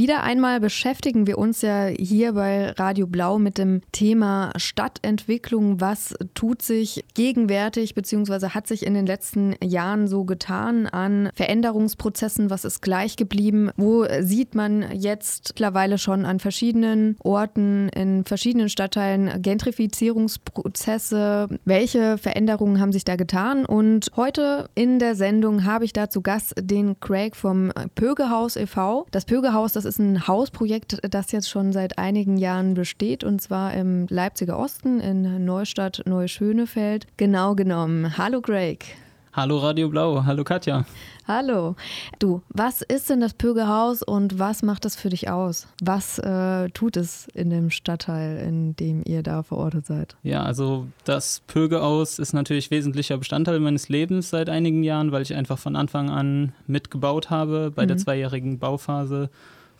Wieder einmal beschäftigen wir uns ja hier bei Radio Blau mit dem Thema Stadtentwicklung. Was tut sich gegenwärtig bzw. hat sich in den letzten Jahren so getan an Veränderungsprozessen? Was ist gleich geblieben? Wo sieht man jetzt mittlerweile schon an verschiedenen Orten, in verschiedenen Stadtteilen Gentrifizierungsprozesse? Welche Veränderungen haben sich da getan? Und heute in der Sendung habe ich da zu Gast den Craig vom Pögehaus e.V. Das Pögehaus, das ist ein Hausprojekt, das jetzt schon seit einigen Jahren besteht und zwar im Leipziger Osten in Neustadt Neuschönefeld. Genau genommen. Hallo Craig. Hallo Radio Blau, hallo Katja. Hallo. Du, was ist denn das Pögehaus und was macht das für dich aus? Was äh, tut es in dem Stadtteil, in dem ihr da verortet seid? Ja, also das Pögehaus ist natürlich wesentlicher Bestandteil meines Lebens seit einigen Jahren, weil ich einfach von Anfang an mitgebaut habe bei mhm. der zweijährigen Bauphase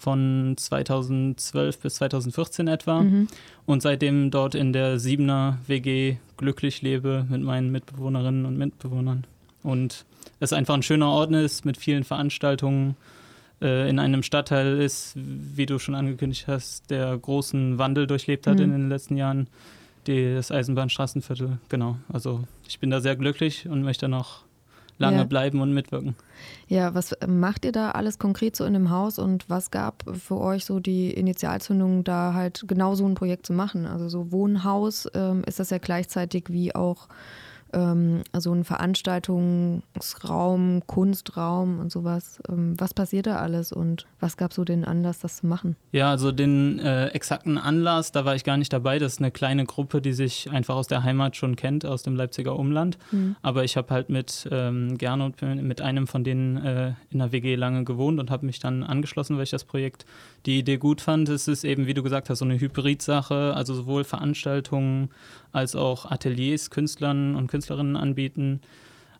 von 2012 bis 2014 etwa mhm. und seitdem dort in der Siebener WG glücklich lebe mit meinen Mitbewohnerinnen und Mitbewohnern und es einfach ein schöner Ort ist mit vielen Veranstaltungen äh, in einem Stadtteil ist, wie du schon angekündigt hast, der großen Wandel durchlebt hat mhm. in den letzten Jahren, das Eisenbahnstraßenviertel. Genau, also ich bin da sehr glücklich und möchte noch lange ja. bleiben und mitwirken. Ja, was macht ihr da alles konkret so in dem Haus und was gab für euch so die Initialzündung, da halt genau so ein Projekt zu machen? Also so Wohnhaus ähm, ist das ja gleichzeitig wie auch ähm, also ein Veranstaltungsraum, Kunstraum und sowas. Ähm, was passiert da alles und was gab so den Anlass, das zu machen? Ja, also den äh, exakten Anlass, da war ich gar nicht dabei. Das ist eine kleine Gruppe, die sich einfach aus der Heimat schon kennt, aus dem Leipziger Umland. Mhm. Aber ich habe halt mit ähm, Gernot, mit einem von denen äh, in der WG lange gewohnt und habe mich dann angeschlossen, weil ich das Projekt, die Idee gut fand. Es ist eben, wie du gesagt hast, so eine Hybrid-Sache, also sowohl Veranstaltungen als auch Ateliers Künstlern und Künstlerinnen anbieten,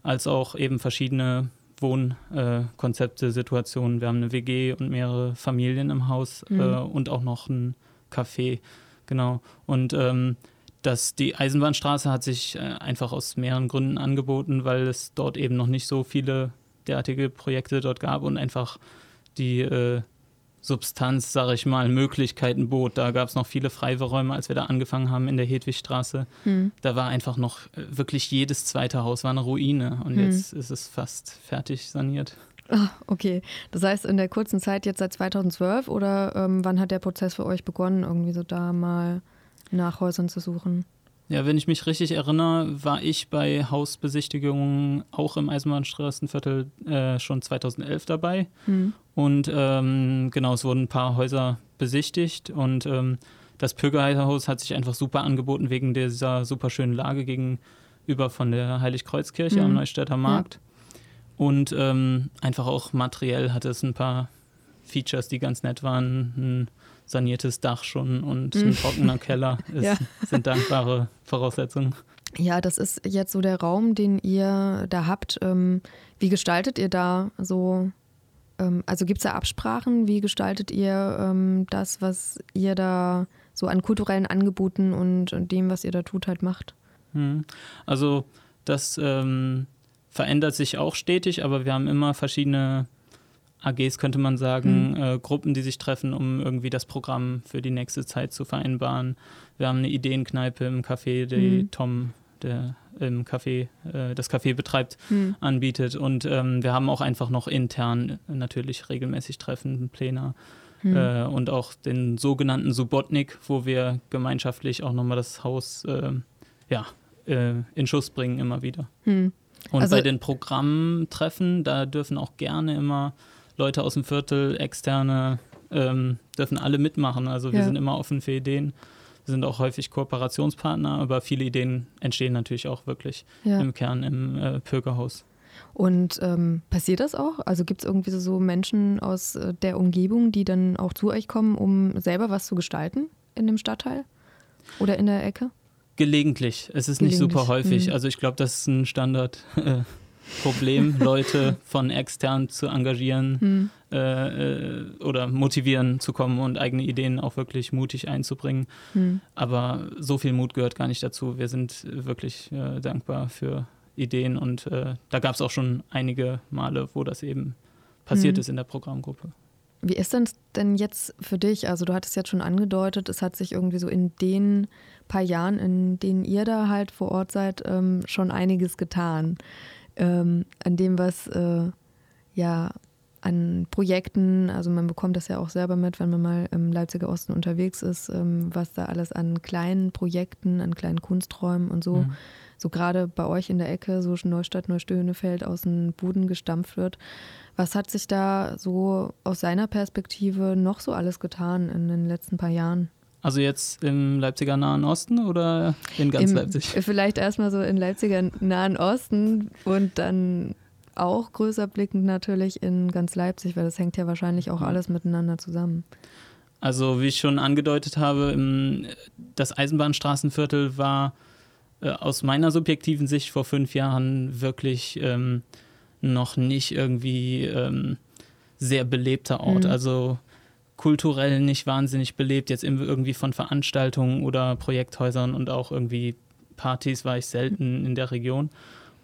als auch eben verschiedene Wohnkonzepte, äh, Situationen. Wir haben eine WG und mehrere Familien im Haus mhm. äh, und auch noch ein Café. Genau. Und ähm, das, die Eisenbahnstraße hat sich äh, einfach aus mehreren Gründen angeboten, weil es dort eben noch nicht so viele derartige Projekte dort gab und einfach die äh, Substanz, sage ich mal, Möglichkeiten bot. Da gab es noch viele Freiräume, als wir da angefangen haben in der Hedwigstraße. Hm. Da war einfach noch äh, wirklich jedes zweite Haus war eine Ruine und hm. jetzt ist es fast fertig saniert. Ah, okay. Das heißt, in der kurzen Zeit jetzt seit 2012 oder ähm, wann hat der Prozess für euch begonnen, irgendwie so da mal nach Häusern zu suchen? Ja, wenn ich mich richtig erinnere, war ich bei Hausbesichtigungen auch im Eisenbahnstraßenviertel äh, schon 2011 dabei. Mhm. Und ähm, genau, es wurden ein paar Häuser besichtigt und ähm, das Pögerhaus hat sich einfach super angeboten wegen dieser super schönen Lage gegenüber von der Heiligkreuzkirche mhm. am Neustädter Markt. Ja. Und ähm, einfach auch materiell hatte es ein paar Features, die ganz nett waren. Ein saniertes Dach schon und ein mhm. trockener Keller ist, ja. sind dankbare Voraussetzungen. Ja, das ist jetzt so der Raum, den ihr da habt. Ähm, wie gestaltet ihr da so? Ähm, also gibt es da Absprachen? Wie gestaltet ihr ähm, das, was ihr da so an kulturellen Angeboten und, dem, was ihr da tut, halt macht? Hm. Also das ähm, verändert sich auch stetig, aber wir haben immer verschiedene AGs könnte man sagen, mhm. äh, Gruppen, die sich treffen, um irgendwie das Programm für die nächste Zeit zu vereinbaren. Wir haben eine Ideenkneipe im Café, die mhm. Tom, der im Café, äh, das Café betreibt, mhm. anbietet. Und ähm, wir haben auch einfach noch intern natürlich regelmäßig Treffen, Pläne. Mhm. Äh, und auch den sogenannten Subotnik, wo wir gemeinschaftlich auch nochmal das Haus äh, ja, äh, in Schuss bringen, immer wieder. Mhm. Und also, bei den Programmtreffen, da dürfen auch gerne immer Leute aus dem Viertel, externe, ähm, dürfen alle mitmachen. Also wir ja. sind immer offen für Ideen. Wir sind auch häufig Kooperationspartner, aber viele Ideen entstehen natürlich auch wirklich ja. im Kern im äh, Pögerhaus. Und ähm, passiert das auch? Also gibt es irgendwie so Menschen aus äh, der Umgebung, die dann auch zu euch kommen, um selber was zu gestalten in dem Stadtteil oder in der Ecke? Gelegentlich. Es ist Gelegentlich. nicht super häufig. Mhm. Also ich glaube, das ist ein Standard. Äh, Problem, Leute von extern zu engagieren hm. äh, äh, oder motivieren zu kommen und eigene Ideen auch wirklich mutig einzubringen. Hm. Aber so viel Mut gehört gar nicht dazu. Wir sind wirklich äh, dankbar für Ideen und äh, da gab es auch schon einige Male, wo das eben passiert hm. ist in der Programmgruppe. Wie ist denn denn jetzt für dich? Also du hattest jetzt schon angedeutet, es hat sich irgendwie so in den paar Jahren, in denen ihr da halt vor Ort seid, ähm, schon einiges getan. Ähm, an dem, was äh, ja an Projekten, also man bekommt das ja auch selber mit, wenn man mal im Leipziger Osten unterwegs ist, ähm, was da alles an kleinen Projekten, an kleinen Kunsträumen und so, mhm. so gerade bei euch in der Ecke, so Neustadt, Neustöhnefeld aus dem Boden gestampft wird. Was hat sich da so aus seiner Perspektive noch so alles getan in den letzten paar Jahren? Also jetzt im Leipziger Nahen Osten oder in ganz Im, Leipzig? Vielleicht erstmal so in Leipziger Nahen Osten und dann auch größer blickend natürlich in ganz Leipzig, weil das hängt ja wahrscheinlich auch alles miteinander zusammen. Also wie ich schon angedeutet habe, das Eisenbahnstraßenviertel war äh, aus meiner subjektiven Sicht vor fünf Jahren wirklich ähm, noch nicht irgendwie ähm, sehr belebter Ort. Mhm. Also kulturell nicht wahnsinnig belebt, jetzt irgendwie von Veranstaltungen oder Projekthäusern und auch irgendwie Partys war ich selten in der Region.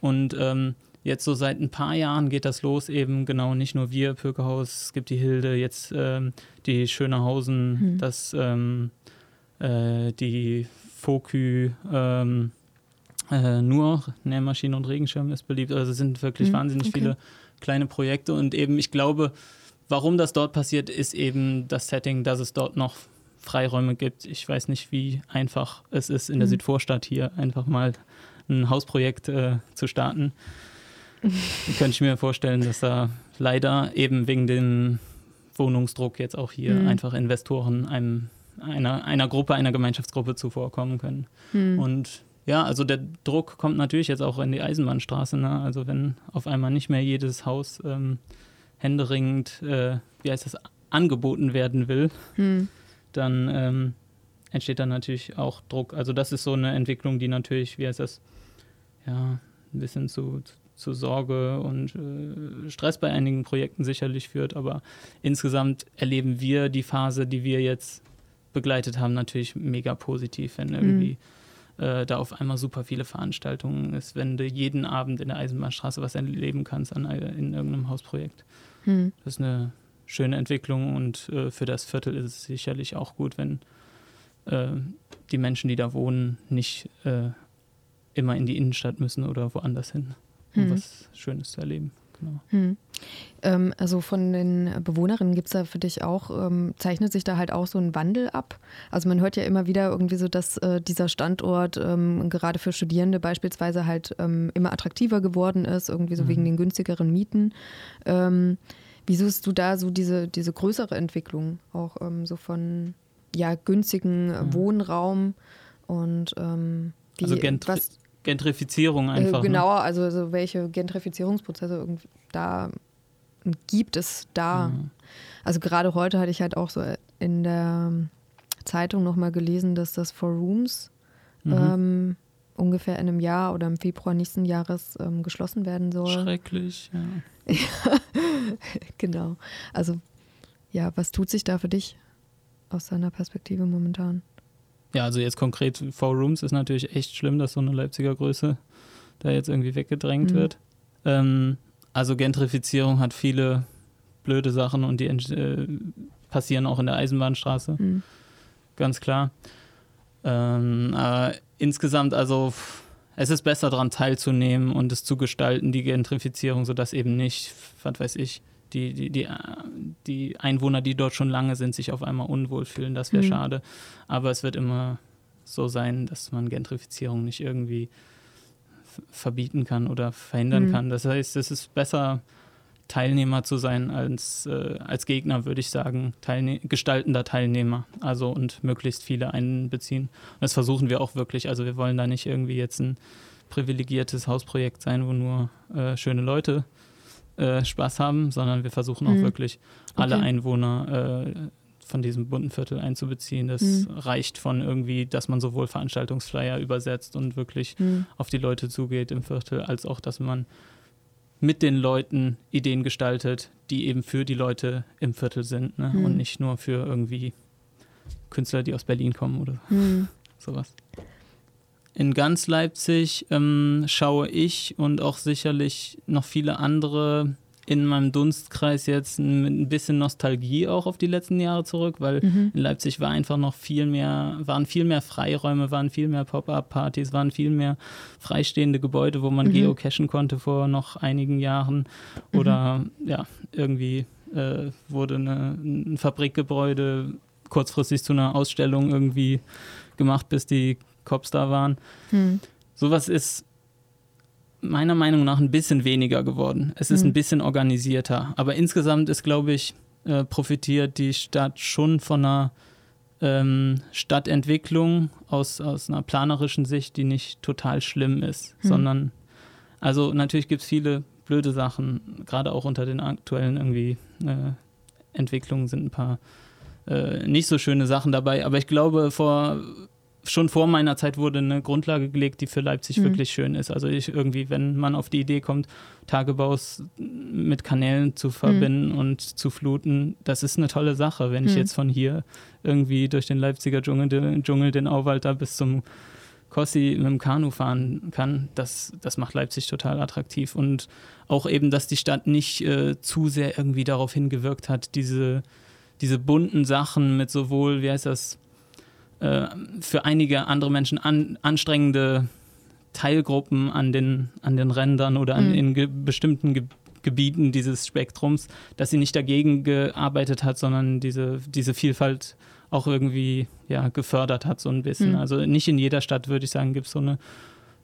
Und ähm, jetzt so seit ein paar Jahren geht das los, eben genau nicht nur wir, Pökehaus, es gibt die Hilde, jetzt ähm, die Schönerhausen, mhm. das ähm, äh, die Fokü, ähm, äh, nur Nähmaschine und Regenschirm ist beliebt. Also es sind wirklich mhm. wahnsinnig okay. viele kleine Projekte und eben, ich glaube, Warum das dort passiert, ist eben das Setting, dass es dort noch Freiräume gibt. Ich weiß nicht, wie einfach es ist, in der mhm. Südvorstadt hier einfach mal ein Hausprojekt äh, zu starten. könnte ich mir vorstellen, dass da leider eben wegen dem Wohnungsdruck jetzt auch hier mhm. einfach Investoren einem, einer, einer Gruppe, einer Gemeinschaftsgruppe zuvorkommen können. Mhm. Und ja, also der Druck kommt natürlich jetzt auch in die Eisenbahnstraße. Ne? Also wenn auf einmal nicht mehr jedes Haus ähm, händeringend, äh, wie heißt das, angeboten werden will, hm. dann ähm, entsteht dann natürlich auch Druck. Also das ist so eine Entwicklung, die natürlich, wie heißt das, ja, ein bisschen zu, zu Sorge und äh, Stress bei einigen Projekten sicherlich führt. Aber insgesamt erleben wir die Phase, die wir jetzt begleitet haben, natürlich mega positiv, wenn hm. irgendwie äh, da auf einmal super viele Veranstaltungen ist, wenn du jeden Abend in der Eisenbahnstraße was erleben kannst an, in irgendeinem Hausprojekt. Hm. Das ist eine schöne Entwicklung und äh, für das Viertel ist es sicherlich auch gut, wenn äh, die Menschen, die da wohnen, nicht äh, immer in die Innenstadt müssen oder woanders hin, um hm. was Schönes zu erleben. Genau. Hm. Ähm, also von den Bewohnerinnen gibt es da für dich auch, ähm, zeichnet sich da halt auch so ein Wandel ab? Also man hört ja immer wieder irgendwie so, dass äh, dieser Standort ähm, gerade für Studierende beispielsweise halt ähm, immer attraktiver geworden ist, irgendwie so mhm. wegen den günstigeren Mieten. Ähm, wie suchst du da so diese, diese größere Entwicklung auch ähm, so von ja, günstigen mhm. Wohnraum und wie, also was, Gentrifizierung einfach. Äh, genauer, ne? also so welche Gentrifizierungsprozesse da gibt es da. Mhm. Also gerade heute hatte ich halt auch so in der Zeitung nochmal gelesen, dass das Four Rooms mhm. ähm, ungefähr in einem Jahr oder im Februar nächsten Jahres ähm, geschlossen werden soll. Schrecklich, ja. genau. Also ja, was tut sich da für dich aus deiner Perspektive momentan? Ja, also jetzt konkret Four Rooms ist natürlich echt schlimm, dass so eine Leipziger Größe da jetzt irgendwie weggedrängt mhm. wird. Ähm, also Gentrifizierung hat viele blöde Sachen und die äh, passieren auch in der Eisenbahnstraße. Mhm. Ganz klar. Ähm, aber insgesamt, also es ist besser daran teilzunehmen und es zu gestalten, die Gentrifizierung, sodass eben nicht, was weiß ich, die, die, die, die Einwohner, die dort schon lange sind, sich auf einmal unwohl fühlen. Das wäre mhm. schade. Aber es wird immer so sein, dass man Gentrifizierung nicht irgendwie verbieten kann oder verhindern mhm. kann. Das heißt, es ist besser, Teilnehmer zu sein als, äh, als Gegner, würde ich sagen, Teilne gestaltender Teilnehmer. Also und möglichst viele einbeziehen. Und das versuchen wir auch wirklich. Also wir wollen da nicht irgendwie jetzt ein privilegiertes Hausprojekt sein, wo nur äh, schöne Leute äh, Spaß haben, sondern wir versuchen auch mhm. wirklich alle okay. Einwohner äh, von diesem bunten Viertel einzubeziehen. Das mhm. reicht von irgendwie, dass man sowohl Veranstaltungsflyer übersetzt und wirklich mhm. auf die Leute zugeht im Viertel, als auch, dass man mit den Leuten Ideen gestaltet, die eben für die Leute im Viertel sind ne? und mhm. nicht nur für irgendwie Künstler, die aus Berlin kommen oder mhm. sowas. In ganz Leipzig ähm, schaue ich und auch sicherlich noch viele andere in meinem Dunstkreis jetzt ein bisschen Nostalgie auch auf die letzten Jahre zurück, weil mhm. in Leipzig war einfach noch viel mehr, waren viel mehr Freiräume, waren viel mehr Pop-up-Partys, waren viel mehr freistehende Gebäude, wo man mhm. geocachen konnte vor noch einigen Jahren. Oder mhm. ja, irgendwie äh, wurde eine, ein Fabrikgebäude kurzfristig zu einer Ausstellung irgendwie gemacht, bis die Cops da waren. Mhm. Sowas ist meiner Meinung nach ein bisschen weniger geworden. Es ist mhm. ein bisschen organisierter. Aber insgesamt ist, glaube ich, äh, profitiert die Stadt schon von einer ähm, Stadtentwicklung aus, aus einer planerischen Sicht, die nicht total schlimm ist, mhm. sondern, also natürlich gibt es viele blöde Sachen, gerade auch unter den aktuellen irgendwie äh, Entwicklungen sind ein paar äh, nicht so schöne Sachen dabei. Aber ich glaube, vor schon vor meiner Zeit wurde eine Grundlage gelegt, die für Leipzig mhm. wirklich schön ist. Also ich irgendwie, wenn man auf die Idee kommt, Tagebaus mit Kanälen zu verbinden mhm. und zu fluten, das ist eine tolle Sache. Wenn ich mhm. jetzt von hier irgendwie durch den Leipziger Dschungel, den, Dschungel, den Auwalter bis zum Kossi mit dem Kanu fahren kann, das, das macht Leipzig total attraktiv. Und auch eben, dass die Stadt nicht äh, zu sehr irgendwie darauf hingewirkt hat, diese, diese bunten Sachen mit sowohl, wie heißt das, äh, für einige andere Menschen an, anstrengende Teilgruppen an den, an den Rändern oder an, mhm. in ge bestimmten Ge Gebieten dieses Spektrums, dass sie nicht dagegen gearbeitet hat, sondern diese, diese Vielfalt auch irgendwie ja, gefördert hat, so ein bisschen. Mhm. Also nicht in jeder Stadt, würde ich sagen, gibt es so eine,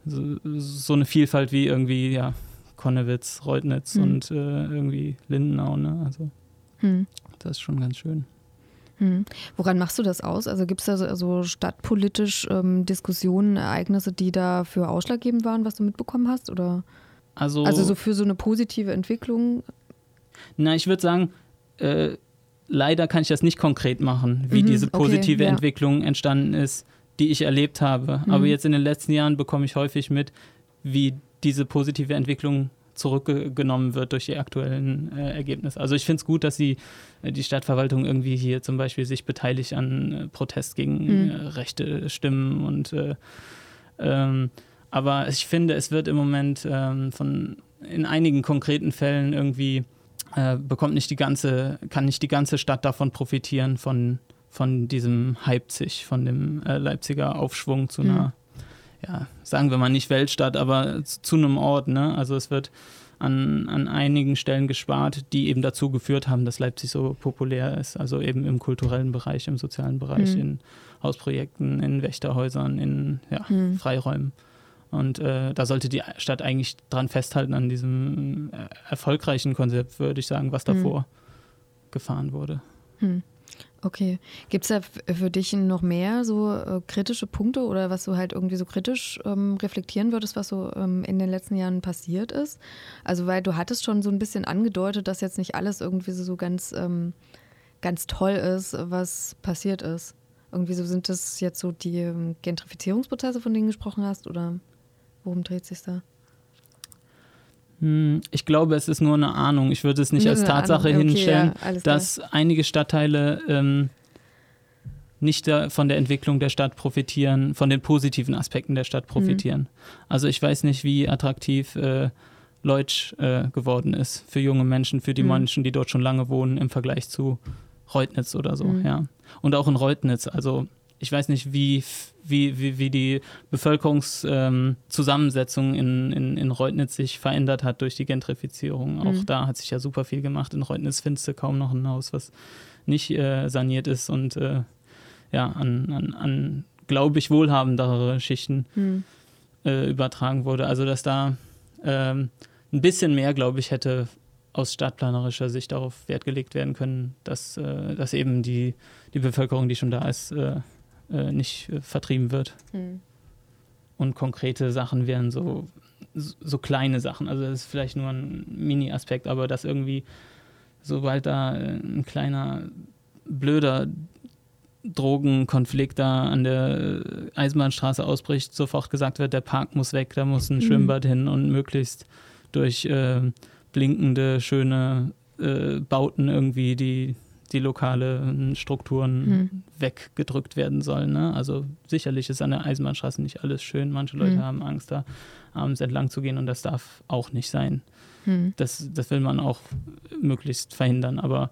so, so, eine Vielfalt wie irgendwie, ja, Konnewitz, Reutnitz mhm. und äh, irgendwie Lindenau. Ne? Also mhm. das ist schon ganz schön. Hm. Woran machst du das aus? Also gibt es da so also stadtpolitisch ähm, Diskussionen, Ereignisse, die dafür ausschlaggebend waren, was du mitbekommen hast? Oder? Also, also so für so eine positive Entwicklung? Na, ich würde sagen, äh, leider kann ich das nicht konkret machen, wie mhm, diese positive okay, ja. Entwicklung entstanden ist, die ich erlebt habe. Mhm. Aber jetzt in den letzten Jahren bekomme ich häufig mit, wie diese positive Entwicklung zurückgenommen wird durch die aktuellen äh, Ergebnisse. Also ich finde es gut, dass sie, äh, die Stadtverwaltung irgendwie hier zum Beispiel sich beteiligt an äh, Protest gegen mhm. Äh, rechte Stimmen und äh, ähm, aber ich finde, es wird im Moment ähm, von in einigen konkreten Fällen irgendwie bekommt nicht die ganze, kann nicht die ganze Stadt davon profitieren, von, von diesem Leipzig, von dem Leipziger Aufschwung zu einer mhm ja, sagen wir mal nicht Weltstadt, aber zu einem Ort. Ne? Also es wird an, an einigen Stellen gespart, die eben dazu geführt haben, dass Leipzig so populär ist. Also eben im kulturellen Bereich, im sozialen Bereich, mhm. in Hausprojekten, in Wächterhäusern, in ja, mhm. Freiräumen. Und äh, da sollte die Stadt eigentlich dran festhalten an diesem äh, erfolgreichen Konzept, würde ich sagen, was davor mhm. gefahren wurde. Mhm. Okay. Gibt es da für dich noch mehr so äh, kritische Punkte oder was du halt irgendwie so kritisch ähm, reflektieren würdest, was so ähm, in den letzten Jahren passiert ist? Also, weil du hattest schon so ein bisschen angedeutet, dass jetzt nicht alles irgendwie so, so ganz, ähm, ganz toll ist, was passiert ist. Irgendwie so sind das jetzt so die ähm, Gentrifizierungsprozesse, von denen du gesprochen hast, oder worum dreht sich da? Hm, ich glaube, es ist nur eine Ahnung. Ich würde es nicht nur als Tatsache okay, hinstellen, ja, dass einige Stadtteile ähm, nicht da von der Entwicklung der Stadt profitieren, von den positiven Aspekten der Stadt profitieren. Mhm. Also ich weiß nicht, wie attraktiv äh, Leutsch äh, geworden ist für junge Menschen, für die mhm. Menschen, die dort schon lange wohnen, im Vergleich zu Reutnitz oder so. Mhm. Ja. Und auch in Reutnitz. Also ich weiß nicht, wie, wie, wie, wie die Bevölkerungszusammensetzung ähm, in, in, in Reutnitz sich verändert hat durch die Gentrifizierung. Mhm. Auch da hat sich ja super viel gemacht. In Reutnitz findest du kaum noch ein Haus, was nicht äh, saniert ist und äh, ja, an, an, an glaube ich, wohlhabendere Schichten mhm. äh, übertragen wurde. Also, dass da ähm, ein bisschen mehr, glaube ich, hätte aus stadtplanerischer Sicht darauf Wert gelegt werden können, dass, äh, dass eben die, die Bevölkerung, die schon da ist, äh, äh, nicht äh, vertrieben wird. Mhm. Und konkrete Sachen wären so, so kleine Sachen. Also das ist vielleicht nur ein Mini-Aspekt, aber dass irgendwie, sobald da äh, ein kleiner, blöder Drogenkonflikt da an der Eisenbahnstraße ausbricht, sofort gesagt wird, der Park muss weg, da muss ein mhm. Schwimmbad hin und möglichst durch äh, blinkende, schöne äh, Bauten irgendwie die die lokalen Strukturen mhm. weggedrückt werden sollen. Ne? Also sicherlich ist an der Eisenbahnstraße nicht alles schön. Manche Leute mhm. haben Angst, da abends entlang zu gehen und das darf auch nicht sein. Hm. Das, das will man auch möglichst verhindern. Aber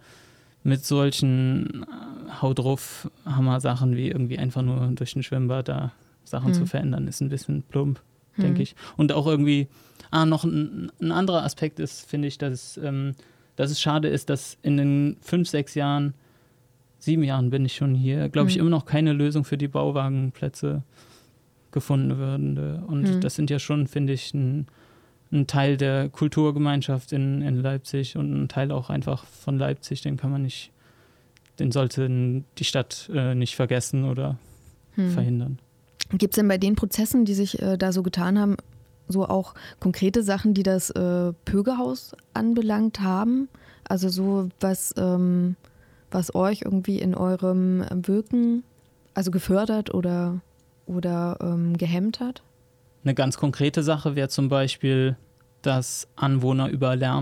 mit solchen äh, Hau drauf Hammer-Sachen wie irgendwie einfach nur durch ein Schwimmbad da Sachen hm. zu verändern, ist ein bisschen plump, hm. denke ich. Und auch irgendwie, ah, noch ein, ein anderer Aspekt ist, finde ich, dass, ähm, dass es schade ist, dass in den fünf, sechs Jahren, sieben Jahren bin ich schon hier, glaube ich, hm. immer noch keine Lösung für die Bauwagenplätze gefunden würde. Und hm. das sind ja schon, finde ich, ein ein Teil der Kulturgemeinschaft in, in Leipzig und ein Teil auch einfach von Leipzig, den kann man nicht, den sollte die Stadt äh, nicht vergessen oder hm. verhindern. Gibt es denn bei den Prozessen, die sich äh, da so getan haben, so auch konkrete Sachen, die das äh, Pögehaus anbelangt haben? Also so was, ähm, was euch irgendwie in eurem Wirken also gefördert oder, oder ähm, gehemmt hat? Eine ganz konkrete Sache wäre zum Beispiel, dass Anwohner über Lärm